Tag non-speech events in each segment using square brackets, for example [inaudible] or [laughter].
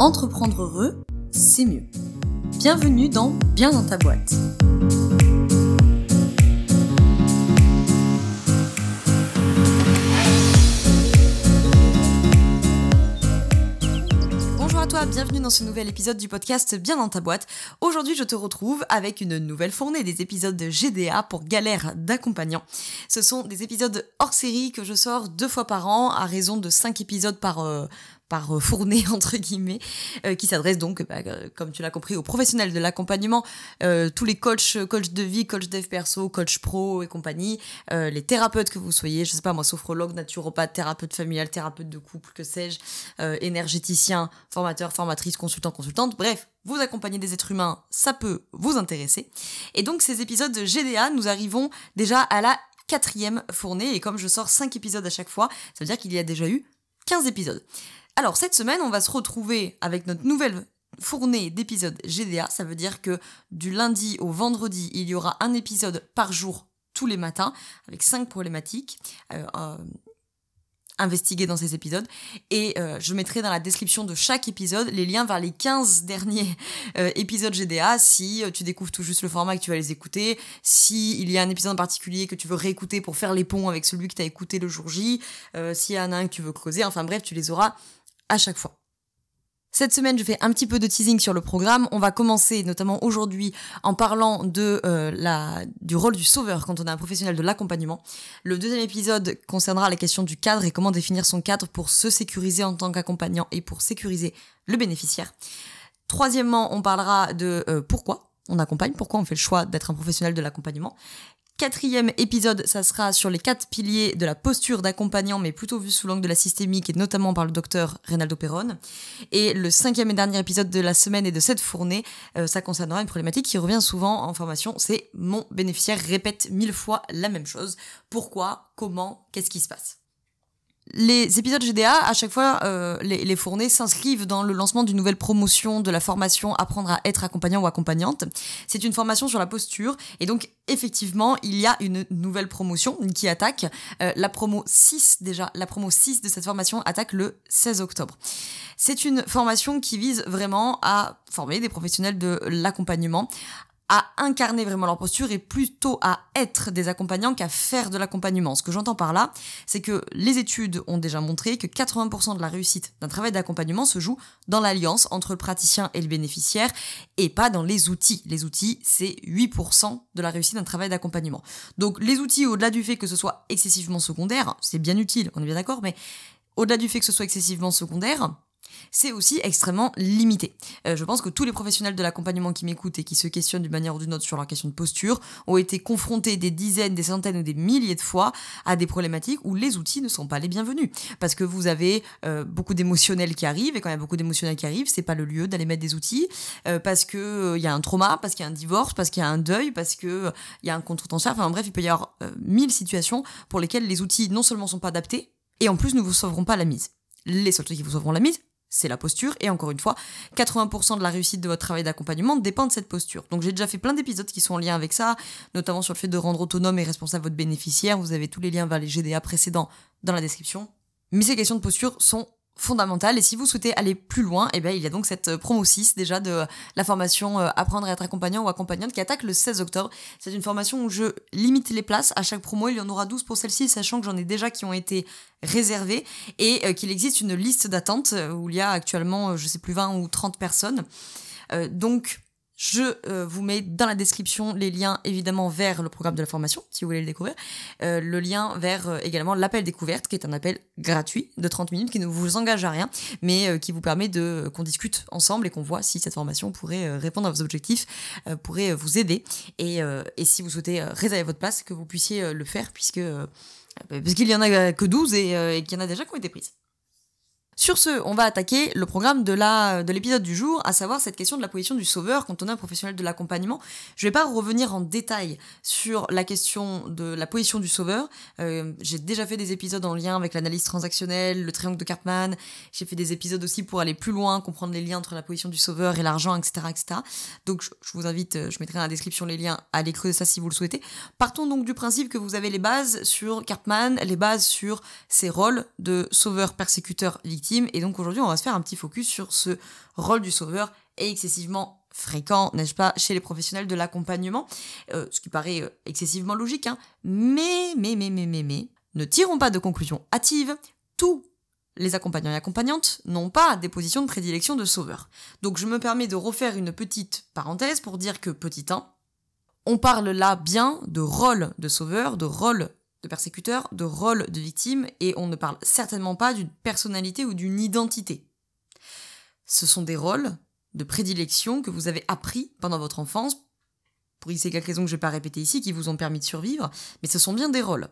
Entreprendre heureux, c'est mieux. Bienvenue dans Bien dans ta boîte. Bonjour à toi, bienvenue dans ce nouvel épisode du podcast Bien dans ta boîte. Aujourd'hui, je te retrouve avec une nouvelle fournée des épisodes de GDA pour galère d'accompagnants. Ce sont des épisodes hors série que je sors deux fois par an à raison de cinq épisodes par, euh, par euh, fournée [laughs] entre guillemets, euh, qui s'adresse donc, bah, euh, comme tu l'as compris, aux professionnels de l'accompagnement, tous les coachs, coachs de vie, coach dev perso, coach pro et compagnie, les thérapeutes que vous soyez, je sais pas moi, sophrologue, naturopathe, thérapeute familial, thérapeute de couple, que sais-je, énergéticien, formateur, formatrice, consultant, consultante, bref. Vous accompagner des êtres humains, ça peut vous intéresser. Et donc ces épisodes de GDA, nous arrivons déjà à la quatrième fournée, et comme je sors 5 épisodes à chaque fois, ça veut dire qu'il y a déjà eu 15 épisodes. Alors cette semaine, on va se retrouver avec notre nouvelle fournée d'épisodes GDA. Ça veut dire que du lundi au vendredi, il y aura un épisode par jour tous les matins avec cinq problématiques. euh, euh, investiguées dans ces épisodes. Et euh, je mettrai dans la description de chaque épisode les liens vers les 15 derniers euh, épisodes GDA si euh, tu découvres tout juste le format que tu vas les écouter. Si il y a un épisode en particulier que tu veux réécouter pour faire les ponts avec celui que tu as écouté le jour J. Euh, s'il y en a un que tu veux creuser. Enfin bref tu les auras à chaque fois. Cette semaine, je fais un petit peu de teasing sur le programme. On va commencer, notamment aujourd'hui, en parlant de euh, la du rôle du sauveur quand on est un professionnel de l'accompagnement. Le deuxième épisode concernera la question du cadre et comment définir son cadre pour se sécuriser en tant qu'accompagnant et pour sécuriser le bénéficiaire. Troisièmement, on parlera de euh, pourquoi on accompagne, pourquoi on fait le choix d'être un professionnel de l'accompagnement. Quatrième épisode, ça sera sur les quatre piliers de la posture d'accompagnant, mais plutôt vu sous l'angle de la systémique et notamment par le docteur Reynaldo Perron. Et le cinquième et dernier épisode de la semaine et de cette fournée, euh, ça concernera une problématique qui revient souvent en formation, c'est mon bénéficiaire répète mille fois la même chose. Pourquoi? Comment? Qu'est-ce qui se passe? Les épisodes GDA, à chaque fois, euh, les, les fournées s'inscrivent dans le lancement d'une nouvelle promotion de la formation Apprendre à être accompagnant ou accompagnante. C'est une formation sur la posture, et donc effectivement, il y a une nouvelle promotion qui attaque. Euh, la promo 6 déjà, la promo 6 de cette formation attaque le 16 octobre. C'est une formation qui vise vraiment à former des professionnels de l'accompagnement à incarner vraiment leur posture et plutôt à être des accompagnants qu'à faire de l'accompagnement. Ce que j'entends par là, c'est que les études ont déjà montré que 80% de la réussite d'un travail d'accompagnement se joue dans l'alliance entre le praticien et le bénéficiaire et pas dans les outils. Les outils, c'est 8% de la réussite d'un travail d'accompagnement. Donc les outils, au-delà du fait que ce soit excessivement secondaire, c'est bien utile, on est bien d'accord, mais au-delà du fait que ce soit excessivement secondaire, c'est aussi extrêmement limité. Euh, je pense que tous les professionnels de l'accompagnement qui m'écoutent et qui se questionnent d'une manière ou d'une autre sur leur question de posture ont été confrontés des dizaines, des centaines ou des milliers de fois à des problématiques où les outils ne sont pas les bienvenus. Parce que vous avez euh, beaucoup d'émotionnels qui arrivent, et quand il y a beaucoup d'émotionnels qui arrivent, c'est pas le lieu d'aller mettre des outils, euh, parce que il y a un trauma, parce qu'il y a un divorce, parce qu'il y a un deuil, parce que il y a un contre-cancer, enfin bref, il peut y avoir mille situations pour lesquelles les outils non seulement sont pas adaptés, et en plus ne vous sauveront pas la mise. Les seuls trucs qui vous sauveront la mise, c'est la posture. Et encore une fois, 80% de la réussite de votre travail d'accompagnement dépend de cette posture. Donc j'ai déjà fait plein d'épisodes qui sont en lien avec ça, notamment sur le fait de rendre autonome et responsable votre bénéficiaire. Vous avez tous les liens vers les GDA précédents dans la description. Mais ces questions de posture sont fondamentales et si vous souhaitez aller plus loin, eh bien, il y a donc cette promo 6 déjà de la formation euh, Apprendre à être accompagnant ou accompagnante qui attaque le 16 octobre. C'est une formation où je limite les places à chaque promo, il y en aura 12 pour celle-ci, sachant que j'en ai déjà qui ont été réservées et euh, qu'il existe une liste d'attente euh, où il y a actuellement, euh, je sais plus, 20 ou 30 personnes. Euh, donc, je euh, vous mets dans la description les liens évidemment vers le programme de la formation, si vous voulez le découvrir. Euh, le lien vers euh, également l'appel découverte, qui est un appel gratuit de 30 minutes, qui ne vous engage à rien, mais euh, qui vous permet de qu'on discute ensemble et qu'on voit si cette formation pourrait euh, répondre à vos objectifs, euh, pourrait euh, vous aider. Et, euh, et si vous souhaitez euh, réserver votre place, que vous puissiez euh, le faire, puisque euh, parce qu'il y en a euh, que 12 et, euh, et qu'il y en a déjà qui ont été prises. Sur ce, on va attaquer le programme de l'épisode du jour, à savoir cette question de la position du sauveur quand on est un professionnel de l'accompagnement. Je vais pas revenir en détail sur la question de la position du sauveur. Euh, j'ai déjà fait des épisodes en lien avec l'analyse transactionnelle, le triangle de Karpman. J'ai fait des épisodes aussi pour aller plus loin, comprendre les liens entre la position du sauveur et l'argent, etc., etc. Donc je, vous invite, euh, je mettrai dans la description les liens à aller creuser ça si vous le souhaitez. Partons donc du principe que vous avez les bases sur Karpman, les bases sur ses rôles de sauveur, persécuteur, victime Et donc aujourd'hui, on va se faire un petit focus sur ce rôle du sauveur excessivement fréquent, n'est-ce pas, chez les professionnels de l'accompagnement, euh, ce qui paraît euh, excessivement logique, hein. mais, mais, mais, mais, mais, mais, ne tirons pas de conclusions hâtives, tous les accompagnants et accompagnantes n'ont pas des positions de prédilection de sauveur. Donc je me permets de refaire une petite parenthèse pour dire que, petit 1, on parle là bien de rôle de sauveur, de rôle de persécuteur, de rôle de victime, et on ne parle certainement pas d'une personnalité ou d'une identité. Ce sont des rôles de prédilection que vous avez appris pendant votre enfance, pour y quelques raisons que je ne vais pas répéter ici, qui vous ont permis de survivre, mais ce sont bien des rôles.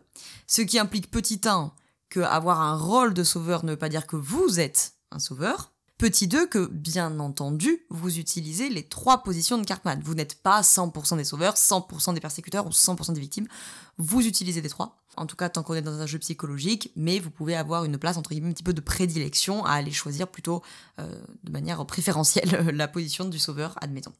Ce qui implique petit 1 que avoir un rôle de sauveur ne veut pas dire que vous êtes un sauveur. Petit 2 que, bien entendu, vous utilisez les trois positions de Cartman. Vous n'êtes pas 100% des sauveurs, 100% des persécuteurs ou 100% des victimes. Vous utilisez les trois. En tout cas, tant qu'on est dans un jeu psychologique, mais vous pouvez avoir une place, entre guillemets, un petit peu de prédilection à aller choisir plutôt euh, de manière préférentielle [laughs] la position du sauveur, admettons.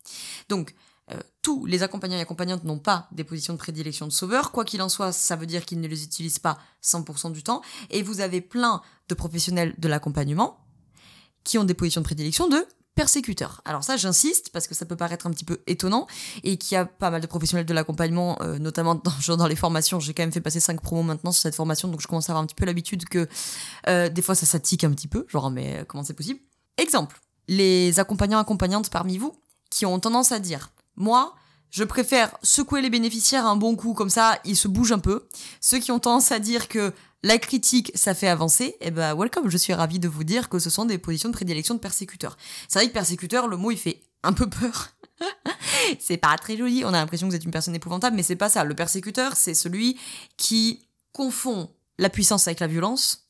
Donc, euh, tous les accompagnants et accompagnantes n'ont pas des positions de prédilection de sauveur. Quoi qu'il en soit, ça veut dire qu'ils ne les utilisent pas 100% du temps. Et vous avez plein de professionnels de l'accompagnement qui ont des positions de prédilection de persécuteurs. Alors ça, j'insiste parce que ça peut paraître un petit peu étonnant et qu'il y a pas mal de professionnels de l'accompagnement, euh, notamment dans, les formations. J'ai quand même fait passer 5 promos maintenant sur cette formation, donc je commence à avoir un petit peu l'habitude que euh, des fois ça s'attique un petit peu, genre mais euh, comment c'est possible? Exemple, les accompagnants accompagnantes parmi vous qui ont tendance à dire, moi, je préfère secouer les bénéficiaires un bon coup, comme ça ils se bougent un peu. Ceux qui ont tendance à dire que la critique, ça fait avancer, et eh ben welcome, je suis ravie de vous dire que ce sont des positions de prédilection de persécuteurs. C'est vrai que persécuteur, le mot il fait un peu peur. [laughs] c'est pas très joli, on a l'impression que vous êtes une personne épouvantable, mais c'est pas ça. Le persécuteur, c'est celui qui confond la puissance avec la violence,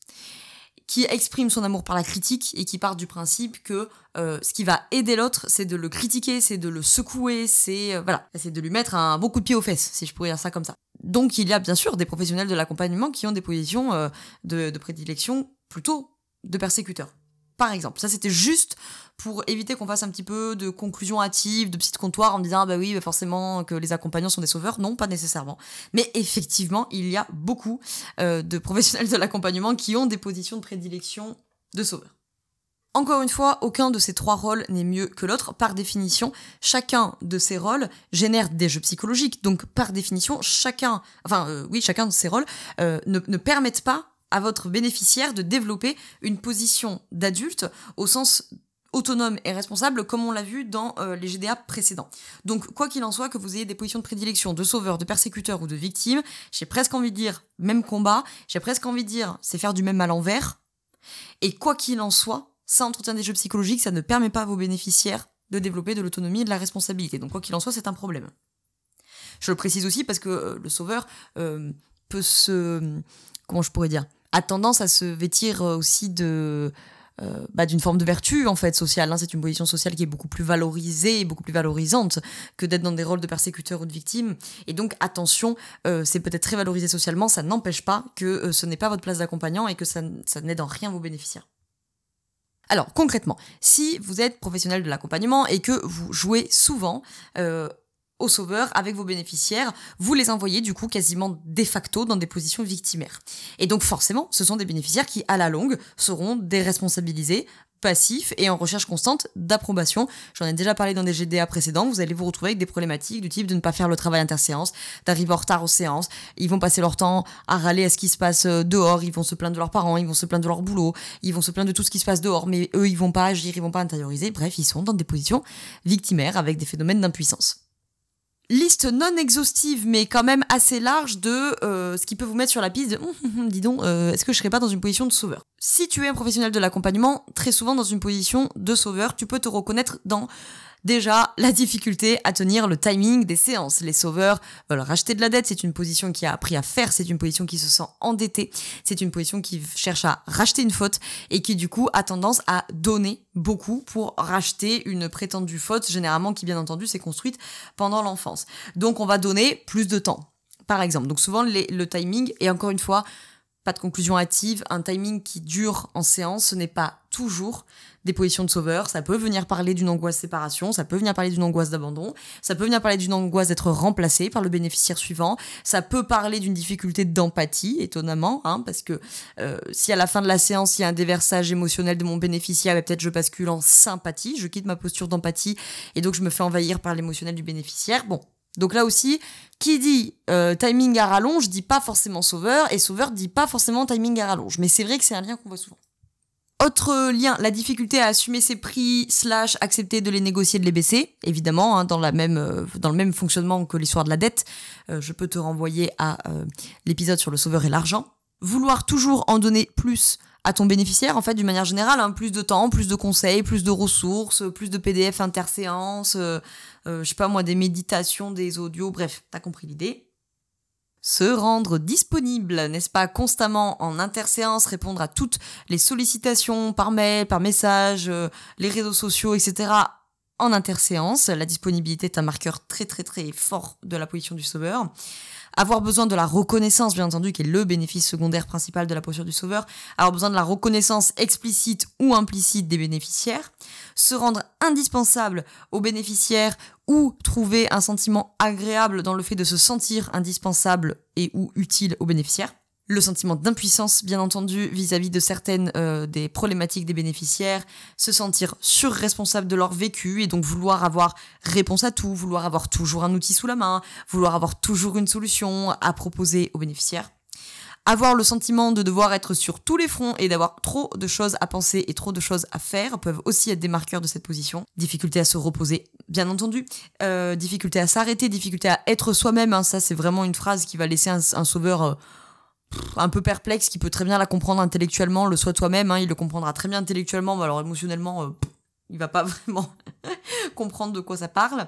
qui exprime son amour par la critique et qui part du principe que euh, ce qui va aider l'autre, c'est de le critiquer, c'est de le secouer, c'est euh, voilà, c'est de lui mettre un bon coup de pied aux fesses, si je pourrais dire ça comme ça. Donc il y a bien sûr des professionnels de l'accompagnement qui ont des positions euh, de, de prédilection plutôt de persécuteurs par exemple. Ça, c'était juste pour éviter qu'on fasse un petit peu de conclusion hâtive, de petites comptoirs en disant ah bah oui, bah forcément que les accompagnants sont des sauveurs. Non, pas nécessairement. Mais effectivement, il y a beaucoup euh, de professionnels de l'accompagnement qui ont des positions de prédilection de sauveurs. Encore une fois, aucun de ces trois rôles n'est mieux que l'autre. Par définition, chacun de ces rôles génère des jeux psychologiques. Donc, par définition, chacun, enfin, euh, oui, chacun de ces rôles euh, ne, ne permettent pas à votre bénéficiaire de développer une position d'adulte au sens autonome et responsable comme on l'a vu dans euh, les GDA précédents. Donc quoi qu'il en soit, que vous ayez des positions de prédilection de sauveur, de persécuteur ou de victime, j'ai presque envie de dire même combat, j'ai presque envie de dire c'est faire du même à l'envers. Et quoi qu'il en soit, ça entretient des jeux psychologiques, ça ne permet pas à vos bénéficiaires de développer de l'autonomie et de la responsabilité. Donc quoi qu'il en soit, c'est un problème. Je le précise aussi parce que euh, le sauveur euh, peut se... Comment je pourrais dire a tendance à se vêtir euh, aussi de euh, bah, d'une forme de vertu en fait sociale. Hein. C'est une position sociale qui est beaucoup plus valorisée beaucoup plus valorisante que d'être dans des rôles de persécuteur ou de victime. Et donc attention, euh, c'est peut-être très valorisé socialement, ça n'empêche pas que ce n'est pas votre place d'accompagnant et que ça, ça n'aide en rien vos bénéficiaires. Alors concrètement, si vous êtes professionnel de l'accompagnement et que vous jouez souvent au sauveur avec vos bénéficiaires, vous les envoyez du coup quasiment de facto dans des positions victimaires. Et donc forcément, ce sont des bénéficiaires qui, à la longue, seront déresponsabilisés, passifs et en recherche constante d'approbation. J'en ai déjà parlé dans des GDA précédents, vous allez vous retrouver avec des problématiques du type de ne pas faire le travail interséance, d'arriver en retard aux séances, ils vont passer leur temps à râler à ce qui se passe euh, dehors, ils vont se plaindre de leurs parents, ils vont se plaindre de leur boulot, ils vont se plaindre de tout ce qui se passe dehors, mais eux, ils vont pas agir, ils vont pas intérioriser, bref, ils sont dans des positions victimaires avec des phénomènes d'impuissance liste non exhaustive mais quand même assez large de euh, ce qui peut vous mettre sur la piste de hum, hum, hum, dis donc euh, est-ce que je serais pas dans une position de sauveur? Si tu es un professionnel de l'accompagnement très souvent dans une position de sauveur tu peux te reconnaître dans Déjà, la difficulté à tenir le timing des séances. Les sauveurs veulent racheter de la dette, c'est une position qui a appris à faire, c'est une position qui se sent endettée, c'est une position qui cherche à racheter une faute et qui du coup a tendance à donner beaucoup pour racheter une prétendue faute, généralement qui bien entendu s'est construite pendant l'enfance. Donc on va donner plus de temps, par exemple. Donc souvent le timing, et encore une fois, pas de conclusion hâtive, un timing qui dure en séance, ce n'est pas toujours des positions de sauveur, ça peut venir parler d'une angoisse séparation, ça peut venir parler d'une angoisse d'abandon, ça peut venir parler d'une angoisse d'être remplacé par le bénéficiaire suivant, ça peut parler d'une difficulté d'empathie, étonnamment, hein, parce que euh, si à la fin de la séance il y a un déversage émotionnel de mon bénéficiaire, bah, peut-être je bascule en sympathie, je quitte ma posture d'empathie et donc je me fais envahir par l'émotionnel du bénéficiaire. Bon, donc là aussi, qui dit euh, timing à rallonge dit pas forcément sauveur, et sauveur dit pas forcément timing à rallonge. Mais c'est vrai que c'est un lien qu'on voit souvent. Autre lien, la difficulté à assumer ses prix, slash accepter de les négocier, de les baisser, évidemment, hein, euh, dans le même fonctionnement que l'histoire de la dette. Euh, je peux te renvoyer à l'épisode sur le sauveur et l'argent. Vouloir toujours en donner plus à ton bénéficiaire, en fait, d'une manière générale, hein, plus de temps, plus de conseils, plus de ressources, plus de PDF interséances, euh, euh, je sais pas moi, des méditations, des audios, bref, t'as compris l'idée. Se rendre disponible, n'est-ce pas, constamment en interséance, répondre à toutes les sollicitations par mail, par message, euh, les réseaux sociaux, etc. en interséance. La disponibilité est un marqueur très très très fort de la position du sauveur avoir besoin de la reconnaissance, bien entendu, qui est le bénéfice secondaire principal de la posture du sauveur, avoir besoin de la reconnaissance explicite ou implicite des bénéficiaires, se rendre indispensable aux bénéficiaires ou trouver un sentiment agréable dans le fait de se sentir indispensable et ou utile aux bénéficiaires le sentiment d'impuissance, bien entendu, vis-à-vis de certaines euh, des problématiques des bénéficiaires, se sentir surresponsable de leur vécu et donc vouloir avoir réponse à tout, vouloir avoir toujours un outil sous la main, vouloir avoir toujours une solution à proposer aux bénéficiaires. Avoir le sentiment de devoir être sur tous les fronts et d'avoir trop de choses à penser et trop de choses à faire peuvent aussi être des marqueurs de cette position. Difficulté à se reposer, bien entendu. Euh, difficulté à s'arrêter, difficulté à être soi-même. Hein. ça, c'est vraiment une phrase qui va laisser un, sauveur... Euh, un peu perplexe, qui peut très bien la comprendre intellectuellement, le soit toi-même, hein, il le comprendra très bien intellectuellement, mais alors émotionnellement, euh, il va pas [laughs] vraiment comprendre de quoi ça parle.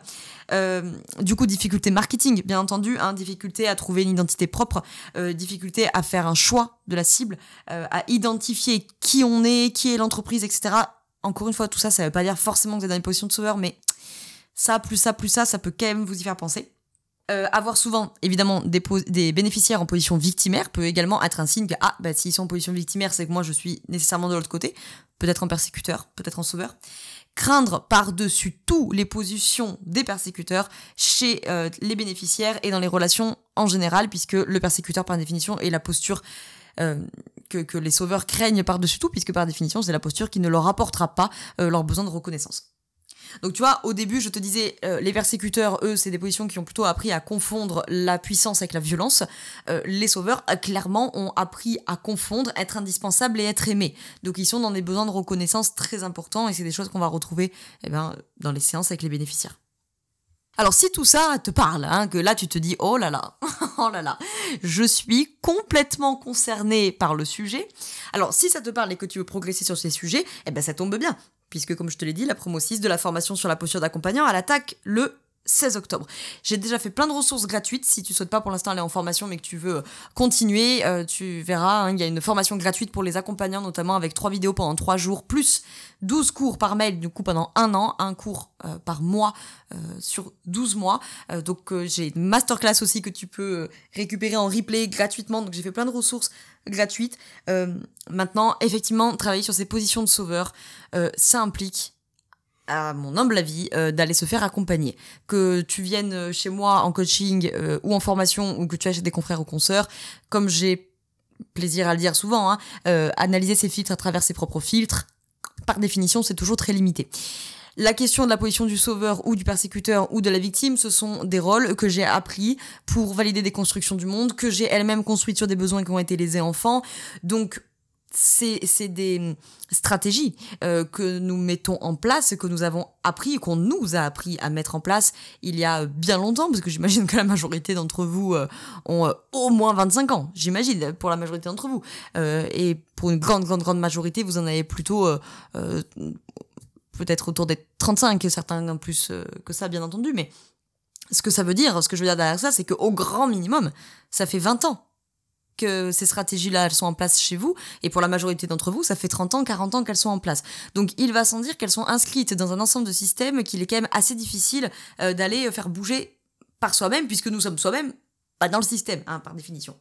Euh, du coup, difficulté marketing, bien entendu, hein, difficulté à trouver une identité propre, euh, difficulté à faire un choix de la cible, à identifier qui on est, qui est l'entreprise, etc. Encore une fois, tout ça, ça veut pas dire forcément que vous êtes dans une position de sauveur, mais ça, plus ça, plus ça, ça peut quand même vous y faire penser. Euh, avoir souvent, évidemment, des, bénéficiaires en position victimaire peut également être un signe que, ah, bah, s'ils sont en position victimaire, c'est que moi, je suis nécessairement de l'autre côté. Peut-être en persécuteur, peut-être en sauveur. Craindre par-dessus tout les positions des persécuteurs chez euh, les bénéficiaires et dans les relations en général, puisque le persécuteur, par définition, est la posture euh, que, les sauveurs craignent par-dessus tout, puisque par définition, c'est la posture qui ne leur apportera pas leur besoin de reconnaissance. Donc tu vois, au début, je te disais, euh, les persécuteurs, eux, c'est des positions qui ont plutôt appris à confondre la puissance avec la violence. Euh, les sauveurs, euh, clairement, ont appris à confondre être indispensable et être aimé. Donc ils sont dans des besoins de reconnaissance très importants et c'est des choses qu'on va retrouver eh ben, dans les séances avec les bénéficiaires. Alors si tout ça te parle, hein, que là tu te dis oh là là, [laughs] oh là là, je suis complètement concernée par le sujet. Alors si ça te parle et que tu veux progresser sur ces sujets, eh ben ça tombe bien, puisque comme je te l'ai dit, la promo 6 de la formation sur la posture d'accompagnant, elle attaque le 16 octobre. J'ai déjà fait plein de ressources gratuites. Si tu souhaites pas pour l'instant aller en formation, mais que tu veux continuer, euh, tu verras, hein, il y a une formation gratuite pour les accompagnants, notamment avec trois vidéos pendant trois jours, plus 12 cours par mail, du coup pendant un an, un cours euh, par mois euh, sur 12 mois. donc j'ai une masterclass aussi que tu peux récupérer en replay gratuitement. Donc j'ai fait plein de ressources gratuite. Euh, maintenant, effectivement, travailler sur ces positions de sauveur, euh, ça implique à mon humble avis, euh, d'aller se faire accompagner. Que tu viennes chez moi en coaching ou en formation ou que tu achètes des confrères ou consoeurs, comme j'ai plaisir à le dire souvent, hein, analyser ses filtres à travers ses propres filtres, par définition, c'est toujours très limité. La question de la position du sauveur ou du persécuteur ou de la victime, ce sont des rôles que j'ai appris pour valider des constructions du monde, que j'ai elle-même construites sur des besoins qui ont été lésés enfants. Donc, c'est des stratégies euh, que nous mettons en place, que nous avons appris, qu'on nous a appris à mettre en place il y a bien longtemps, parce que j'imagine que la majorité d'entre vous euh, ont euh, au moins 25 ans, j'imagine, pour la majorité d'entre vous. et pour une grande, grande, grande majorité, vous en avez plutôt peut-être autour des 35, certains plus euh, que ça, bien entendu, mais ce que ça veut dire, ce que je veux dire derrière ça, c'est qu'au grand minimum, ça fait 20 ans que ces stratégies-là, elles sont en place chez vous, et pour la majorité d'entre vous, ça fait 30 ans, 40 ans qu'elles sont en place. Donc il va sans dire qu'elles sont inscrites dans un ensemble de systèmes qu'il est quand même assez difficile euh, d'aller faire bouger par soi-même, puisque nous sommes soi-même pas dans le système, hein, par définition.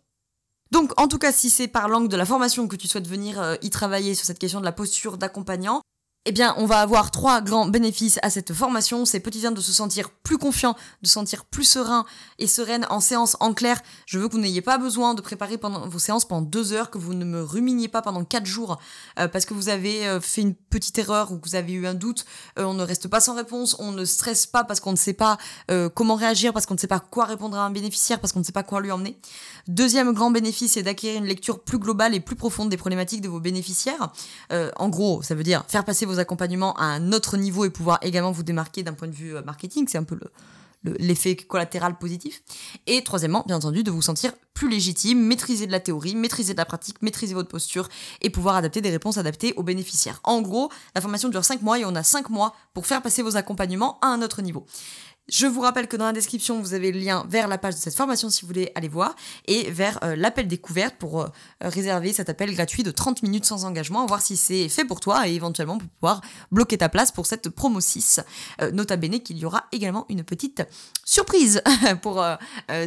Donc en tout cas, si c'est par l'angle de la formation que tu souhaites venir euh, y travailler sur cette question de la posture d'accompagnant, eh bien, on va avoir trois grands bénéfices à cette formation. C'est 1 de se sentir plus confiant, de se sentir plus serein et sereine en séance. En clair, je veux que vous n'ayez pas besoin de préparer vos séances pendant deux heures, que vous ne me ruminiez pas pendant quatre jours euh, parce que vous avez euh, fait une petite erreur ou que vous avez eu un doute. Euh, on ne reste pas sans réponse, on ne stresse pas parce qu'on ne sait pas comment réagir, parce qu'on ne sait pas quoi répondre à un bénéficiaire, parce qu'on ne sait pas quoi lui emmener. Deuxième grand bénéfice, c'est d'acquérir une lecture plus globale et plus profonde des problématiques de vos bénéficiaires. en gros, ça veut dire faire passer vos accompagnements à un autre niveau et pouvoir également vous démarquer d'un point de vue euh, marketing. C'est un peu l'effet collatéral positif. Et troisièmement, bien entendu, de vous sentir plus légitime, maîtriser de la théorie, maîtriser de la pratique, maîtriser votre posture et pouvoir adapter des réponses adaptées aux bénéficiaires. En gros, la formation dure 5 mois et on a 5 mois pour faire passer vos accompagnements à un autre niveau. Je vous rappelle que dans la description, vous avez le lien vers la page de cette formation si vous voulez aller voir et vers euh, l'appel découverte pour euh, réserver cet appel gratuit de 30 minutes sans engagement, voir si c'est fait pour toi et éventuellement pour pouvoir bloquer ta place pour cette promo 6. Euh, nota bene qu'il y aura également une petite surprise [laughs] pour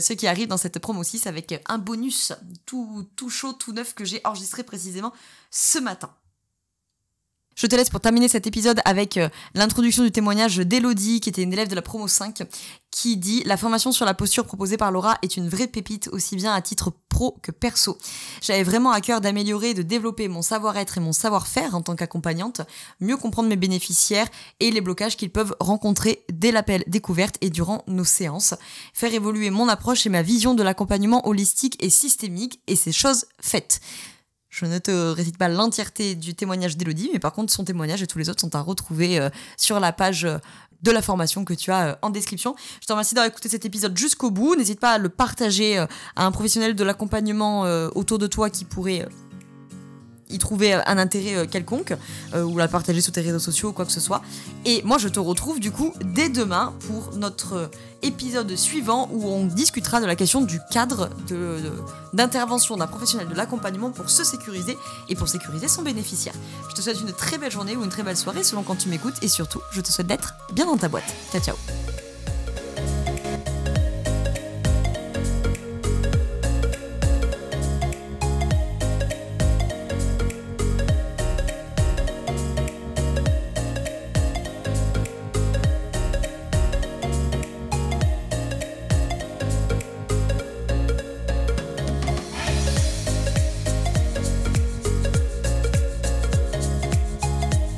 ceux qui arrivent dans cette promo 6 avec un bonus tout, tout chaud, tout neuf que j'ai enregistré précisément ce matin. Je te laisse pour terminer cet épisode avec euh, l'introduction du témoignage d'Elodie, qui était une élève de la promo 5, qui dit La formation sur la posture proposée par Laura est une vraie pépite, aussi bien à titre pro que perso. J'avais vraiment à cœur d'améliorer et de développer mon savoir-être et mon savoir-faire en tant qu'accompagnante, mieux comprendre mes bénéficiaires et les blocages qu'ils peuvent rencontrer dès l'appel découverte et durant nos séances, faire évoluer mon approche et ma vision de l'accompagnement holistique et systémique, et ces choses faites. Je ne te récite pas l'entièreté du témoignage d'Elodie, mais par contre, son témoignage et tous les autres sont à retrouver euh, sur la page euh, de la formation que tu as euh, en description. Je te remercie d'avoir écouté cet épisode jusqu'au bout. N'hésite pas à le partager à un professionnel de l'accompagnement autour de toi qui pourrait y trouver un intérêt quelconque, ou la partager sur tes réseaux sociaux ou quoi que ce soit. Et moi, je te retrouve du coup dès demain pour notre épisode suivant où on discutera de la question du cadre d'intervention d'un professionnel de l'accompagnement pour se sécuriser et pour sécuriser son bénéficiaire. Je te souhaite une très belle journée ou une très belle soirée selon quand tu m'écoutes et surtout, je te souhaite d'être bien dans ta boîte. Ciao ciao